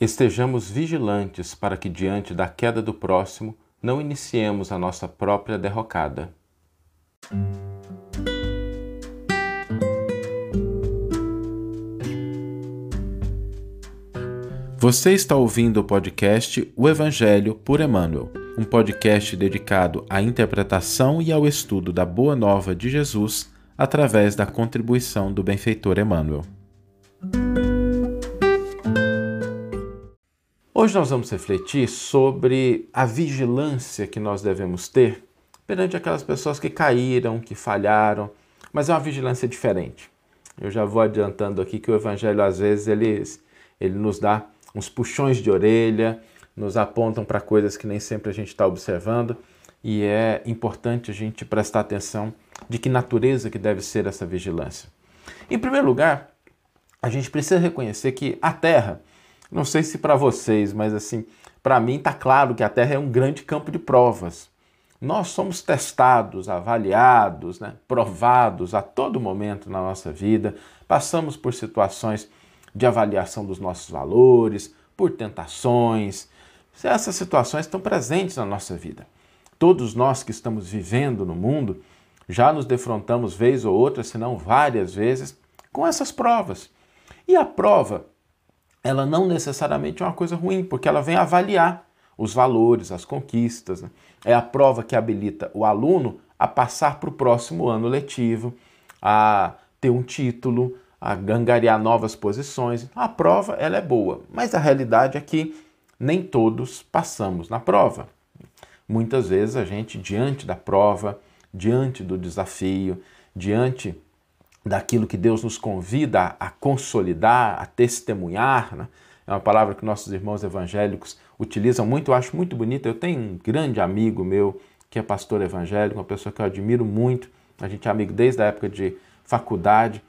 Estejamos vigilantes para que, diante da queda do próximo, não iniciemos a nossa própria derrocada. Você está ouvindo o podcast O Evangelho por Emmanuel, um podcast dedicado à interpretação e ao estudo da Boa Nova de Jesus através da contribuição do benfeitor Emmanuel. Hoje nós vamos refletir sobre a vigilância que nós devemos ter perante aquelas pessoas que caíram, que falharam, mas é uma vigilância diferente. Eu já vou adiantando aqui que o Evangelho, às vezes, ele, ele nos dá uns puxões de orelha, nos apontam para coisas que nem sempre a gente está observando, e é importante a gente prestar atenção de que natureza que deve ser essa vigilância. Em primeiro lugar, a gente precisa reconhecer que a Terra não sei se para vocês, mas assim, para mim está claro que a Terra é um grande campo de provas. Nós somos testados, avaliados, né, provados a todo momento na nossa vida, passamos por situações de avaliação dos nossos valores, por tentações. Essas situações estão presentes na nossa vida. Todos nós que estamos vivendo no mundo já nos defrontamos vez ou outra, se não várias vezes, com essas provas. E a prova ela não necessariamente é uma coisa ruim, porque ela vem avaliar os valores, as conquistas. Né? É a prova que habilita o aluno a passar para o próximo ano letivo, a ter um título, a gangariar novas posições. A prova ela é boa, mas a realidade é que nem todos passamos na prova. Muitas vezes a gente, diante da prova, diante do desafio, diante daquilo que Deus nos convida a consolidar, a testemunhar. Né? É uma palavra que nossos irmãos evangélicos utilizam muito, eu acho muito bonita. Eu tenho um grande amigo meu que é pastor evangélico, uma pessoa que eu admiro muito. A gente é amigo desde a época de faculdade.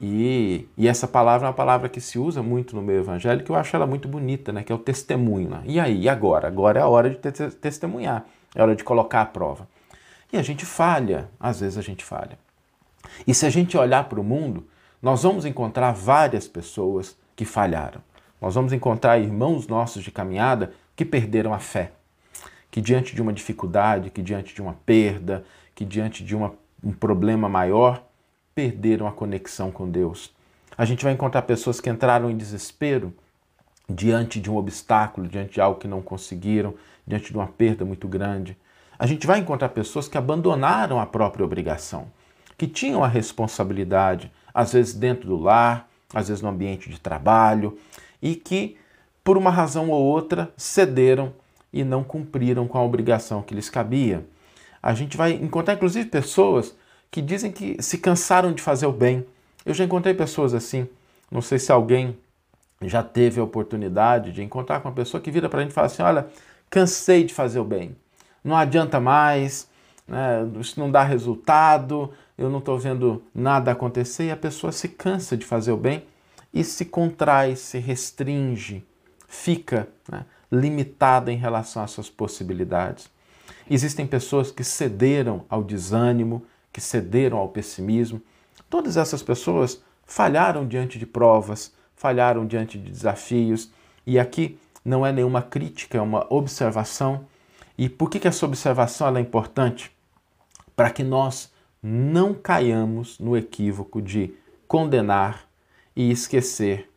E, e essa palavra é uma palavra que se usa muito no meio evangélico, eu acho ela muito bonita, né? que é o testemunho. Né? E aí, e agora? Agora é a hora de testemunhar, é hora de colocar a prova. E a gente falha, às vezes a gente falha. E se a gente olhar para o mundo, nós vamos encontrar várias pessoas que falharam. Nós vamos encontrar irmãos nossos de caminhada que perderam a fé, que diante de uma dificuldade, que diante de uma perda, que diante de uma, um problema maior, perderam a conexão com Deus. A gente vai encontrar pessoas que entraram em desespero diante de um obstáculo, diante de algo que não conseguiram, diante de uma perda muito grande. A gente vai encontrar pessoas que abandonaram a própria obrigação que tinham a responsabilidade, às vezes dentro do lar, às vezes no ambiente de trabalho, e que, por uma razão ou outra, cederam e não cumpriram com a obrigação que lhes cabia. A gente vai encontrar, inclusive, pessoas que dizem que se cansaram de fazer o bem. Eu já encontrei pessoas assim. Não sei se alguém já teve a oportunidade de encontrar com uma pessoa que vira para a gente e fala assim: Olha, cansei de fazer o bem, não adianta mais, né, isso não dá resultado, eu não estou vendo nada acontecer e a pessoa se cansa de fazer o bem e se contrai, se restringe, fica né, limitada em relação às suas possibilidades. Existem pessoas que cederam ao desânimo, que cederam ao pessimismo. Todas essas pessoas falharam diante de provas, falharam diante de desafios, e aqui não é nenhuma crítica, é uma observação. E por que, que essa observação é importante? Para que nós não caiamos no equívoco de condenar e esquecer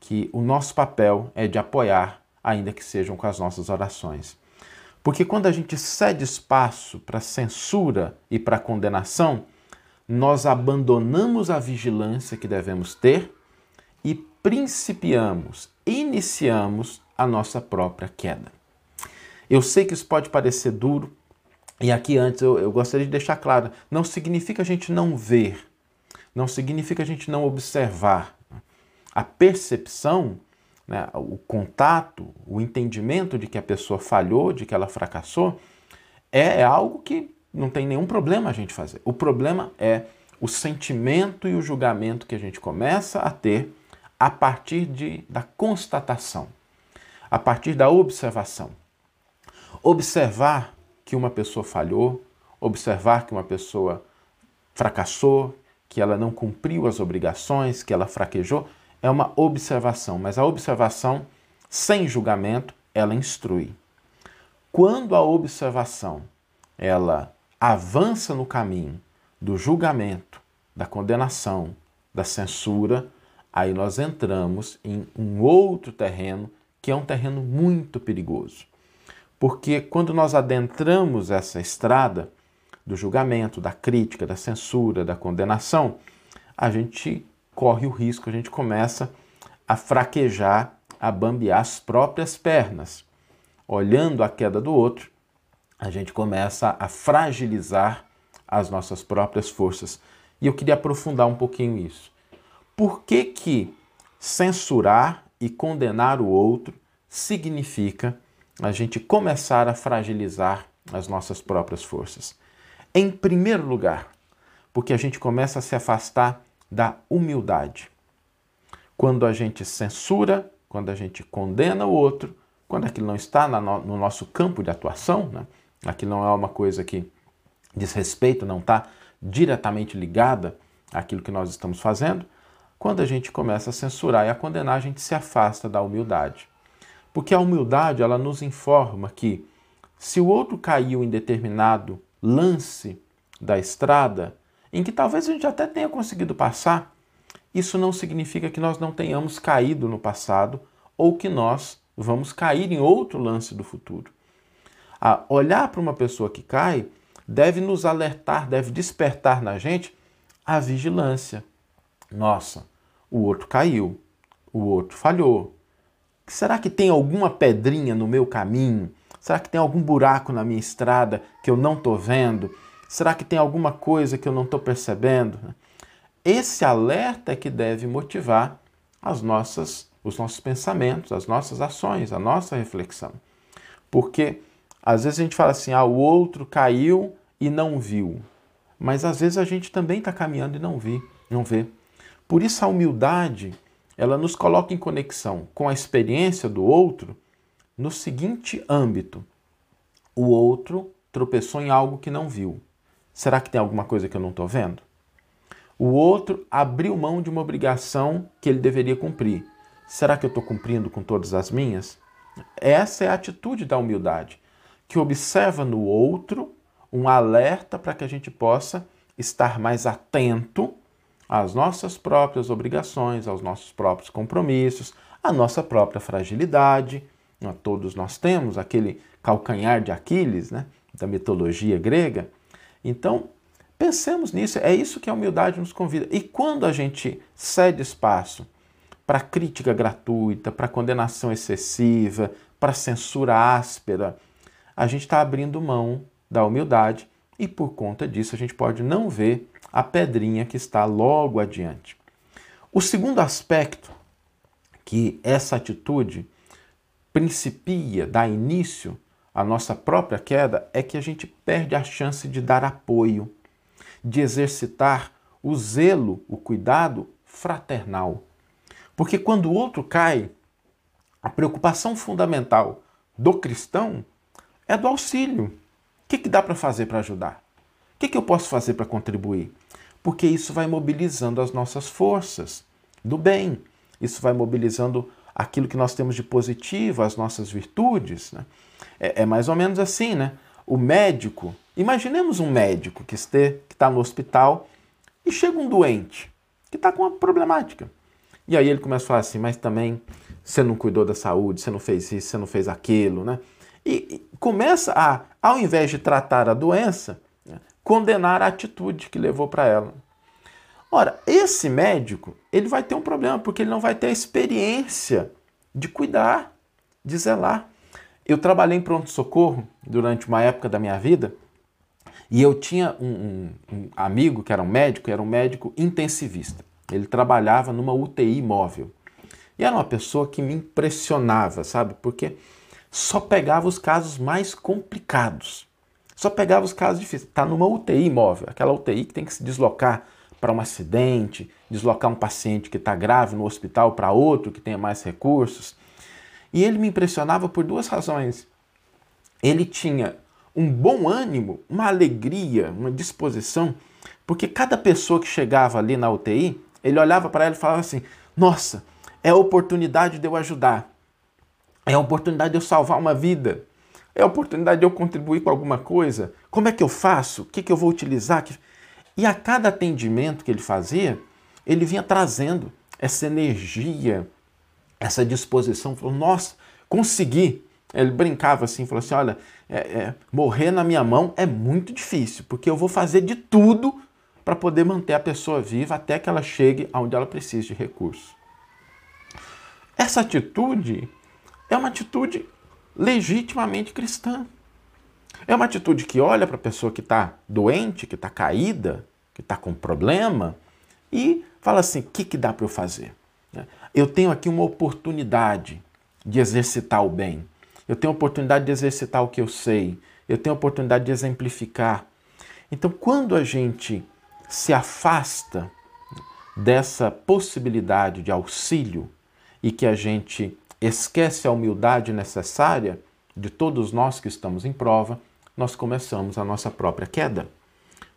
que o nosso papel é de apoiar, ainda que sejam com as nossas orações. Porque quando a gente cede espaço para censura e para condenação, nós abandonamos a vigilância que devemos ter e principiamos, iniciamos a nossa própria queda. Eu sei que isso pode parecer duro, e aqui antes eu, eu gostaria de deixar claro: não significa a gente não ver, não significa a gente não observar. A percepção, né, o contato, o entendimento de que a pessoa falhou, de que ela fracassou, é, é algo que não tem nenhum problema a gente fazer. O problema é o sentimento e o julgamento que a gente começa a ter a partir de, da constatação, a partir da observação. Observar que uma pessoa falhou, observar que uma pessoa fracassou, que ela não cumpriu as obrigações, que ela fraquejou, é uma observação, mas a observação sem julgamento, ela instrui. Quando a observação ela avança no caminho do julgamento, da condenação, da censura, aí nós entramos em um outro terreno que é um terreno muito perigoso. Porque quando nós adentramos essa estrada do julgamento, da crítica, da censura, da condenação, a gente corre o risco, a gente começa a fraquejar, a bambear as próprias pernas. Olhando a queda do outro, a gente começa a fragilizar as nossas próprias forças. E eu queria aprofundar um pouquinho isso. Por que que censurar e condenar o outro significa a gente começar a fragilizar as nossas próprias forças? Em primeiro lugar, porque a gente começa a se afastar da humildade. Quando a gente censura, quando a gente condena o outro, quando aquilo não está no nosso campo de atuação, né? aquilo não é uma coisa que diz respeito, não está diretamente ligada àquilo que nós estamos fazendo, quando a gente começa a censurar e a condenar, a gente se afasta da humildade. Porque a humildade, ela nos informa que se o outro caiu em determinado lance da estrada, em que talvez a gente até tenha conseguido passar, isso não significa que nós não tenhamos caído no passado ou que nós vamos cair em outro lance do futuro. A olhar para uma pessoa que cai deve nos alertar, deve despertar na gente a vigilância. Nossa, o outro caiu, o outro falhou. Será que tem alguma pedrinha no meu caminho? Será que tem algum buraco na minha estrada que eu não estou vendo? Será que tem alguma coisa que eu não estou percebendo? Esse alerta é que deve motivar as nossas, os nossos pensamentos, as nossas ações, a nossa reflexão. Porque às vezes a gente fala assim, ah, o outro caiu e não viu. Mas às vezes a gente também está caminhando e não, vi, não vê. Por isso a humildade, ela nos coloca em conexão com a experiência do outro no seguinte âmbito. O outro tropeçou em algo que não viu. Será que tem alguma coisa que eu não estou vendo? O outro abriu mão de uma obrigação que ele deveria cumprir. Será que eu estou cumprindo com todas as minhas? Essa é a atitude da humildade, que observa no outro um alerta para que a gente possa estar mais atento às nossas próprias obrigações, aos nossos próprios compromissos, à nossa própria fragilidade. Todos nós temos aquele calcanhar de Aquiles, né, da mitologia grega. Então, pensemos nisso, é isso que a humildade nos convida. E quando a gente cede espaço para crítica gratuita, para condenação excessiva, para censura áspera, a gente está abrindo mão da humildade e por conta disso a gente pode não ver a pedrinha que está logo adiante. O segundo aspecto que essa atitude principia, dá início a nossa própria queda é que a gente perde a chance de dar apoio, de exercitar o zelo, o cuidado fraternal. Porque quando o outro cai, a preocupação fundamental do cristão é do auxílio. Que, que dá para fazer para ajudar? O que, que eu posso fazer para contribuir? Porque isso vai mobilizando as nossas forças do bem, isso vai mobilizando aquilo que nós temos de positivo, as nossas virtudes. Né? É, é, mais ou menos assim, né? O médico, imaginemos um médico que está no hospital e chega um doente que está com uma problemática. E aí ele começa a falar assim, mas também você não cuidou da saúde, você não fez isso, você não fez aquilo, né? E começa a, ao invés de tratar a doença, né, condenar a atitude que levou para ela. Ora, esse médico, ele vai ter um problema, porque ele não vai ter a experiência de cuidar, de zelar. Eu trabalhei em pronto-socorro durante uma época da minha vida e eu tinha um, um, um, amigo que era um médico, era um médico intensivista. Ele trabalhava numa UTI móvel. E era uma pessoa que me impressionava, sabe? Porque só pegava os casos mais complicados. Só pegava os casos difíceis. Está numa UTI móvel, aquela UTI que tem que se deslocar para um acidente, deslocar um paciente que está grave no hospital para outro que tenha mais recursos. E ele me impressionava por duas razões. Ele tinha um bom ânimo, uma alegria, uma disposição, porque cada pessoa que chegava ali na UTI, ele olhava para ela e falava assim: Nossa, é a oportunidade de eu ajudar. É a oportunidade de eu salvar uma vida. É a oportunidade de eu contribuir com alguma coisa. Como é que eu faço? O que, que eu vou utilizar? E a cada atendimento que ele fazia, ele vinha trazendo essa energia, essa disposição. Falou, nossa, consegui. Ele brincava assim, falou assim: olha, é, é, morrer na minha mão é muito difícil, porque eu vou fazer de tudo para poder manter a pessoa viva até que ela chegue aonde ela precisa de recursos. Essa atitude é uma atitude legitimamente cristã. É uma atitude que olha para a pessoa que está doente, que está caída, que está com problema e fala assim: o que, que dá para eu fazer? Eu tenho aqui uma oportunidade de exercitar o bem. Eu tenho a oportunidade de exercitar o que eu sei. Eu tenho a oportunidade de exemplificar. Então, quando a gente se afasta dessa possibilidade de auxílio e que a gente esquece a humildade necessária de todos nós que estamos em prova, nós começamos a nossa própria queda.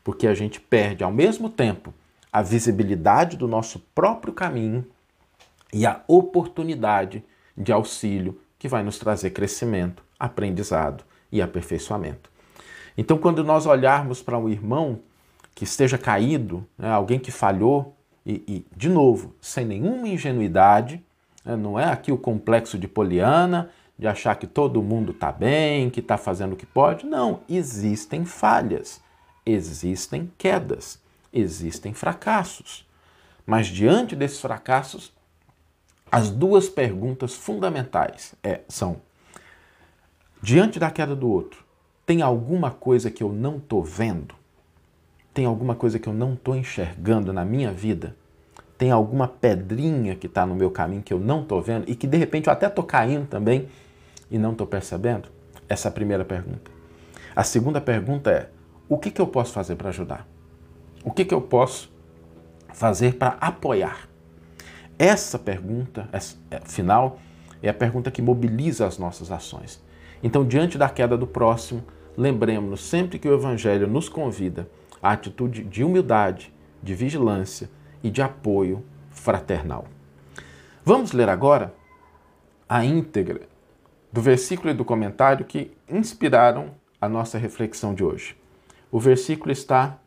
Porque a gente perde ao mesmo tempo a visibilidade do nosso próprio caminho e a oportunidade de auxílio que vai nos trazer crescimento, aprendizado e aperfeiçoamento. Então, quando nós olharmos para um irmão que esteja caído, né, alguém que falhou, e, e, de novo, sem nenhuma ingenuidade, não é aqui o complexo de Poliana, de achar que todo mundo está bem, que está fazendo o que pode. Não, existem falhas, existem quedas, existem fracassos. Mas diante desses fracassos, as duas perguntas fundamentais é, são: diante da queda do outro, tem alguma coisa que eu não estou vendo? Tem alguma coisa que eu não estou enxergando na minha vida? Tem alguma pedrinha que está no meu caminho que eu não estou vendo e que de repente eu até estou caindo também e não estou percebendo? Essa é a primeira pergunta. A segunda pergunta é: o que, que eu posso fazer para ajudar? O que, que eu posso fazer para apoiar? Essa pergunta, essa, é, final, é a pergunta que mobiliza as nossas ações. Então, diante da queda do próximo, lembremos-nos sempre que o Evangelho nos convida à atitude de humildade, de vigilância e de apoio fraternal. Vamos ler agora a íntegra do versículo e do comentário que inspiraram a nossa reflexão de hoje. O versículo está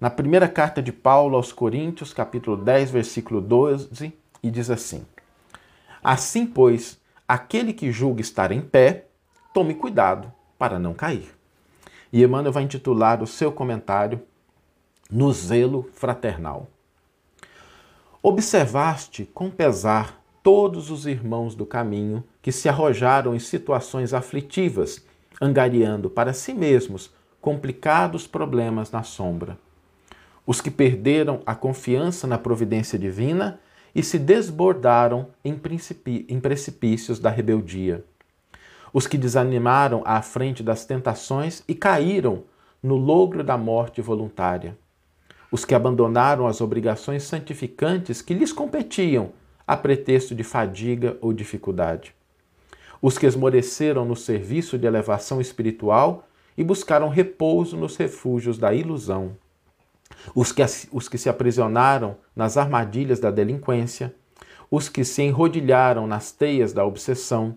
na primeira carta de Paulo aos Coríntios, capítulo 10, versículo 12, e diz assim: Assim, pois, aquele que julga estar em pé, tome cuidado para não cair. E Emmanuel vai intitular o seu comentário No Zelo Fraternal. Observaste com pesar todos os irmãos do caminho que se arrojaram em situações aflitivas, angariando para si mesmos complicados problemas na sombra. Os que perderam a confiança na providência divina e se desbordaram em, em precipícios da rebeldia. Os que desanimaram à frente das tentações e caíram no logro da morte voluntária. Os que abandonaram as obrigações santificantes que lhes competiam a pretexto de fadiga ou dificuldade. Os que esmoreceram no serviço de elevação espiritual e buscaram repouso nos refúgios da ilusão os que, os que se aprisionaram nas armadilhas da delinquência, os que se enrodilharam nas teias da obsessão,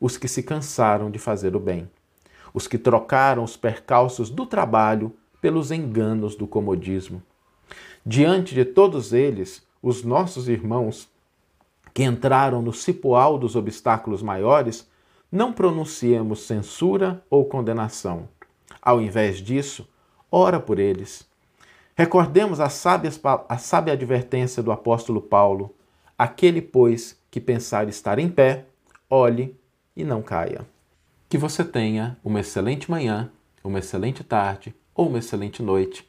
os que se cansaram de fazer o bem, os que trocaram os percalços do trabalho pelos enganos do comodismo. Diante de todos eles, os nossos irmãos que entraram no cipoal dos obstáculos maiores, não pronunciemos censura ou condenação. Ao invés disso, ora por eles Recordemos a a sábia advertência do apóstolo Paulo: aquele, pois, que pensar estar em pé, olhe e não caia. Que você tenha uma excelente manhã, uma excelente tarde ou uma excelente noite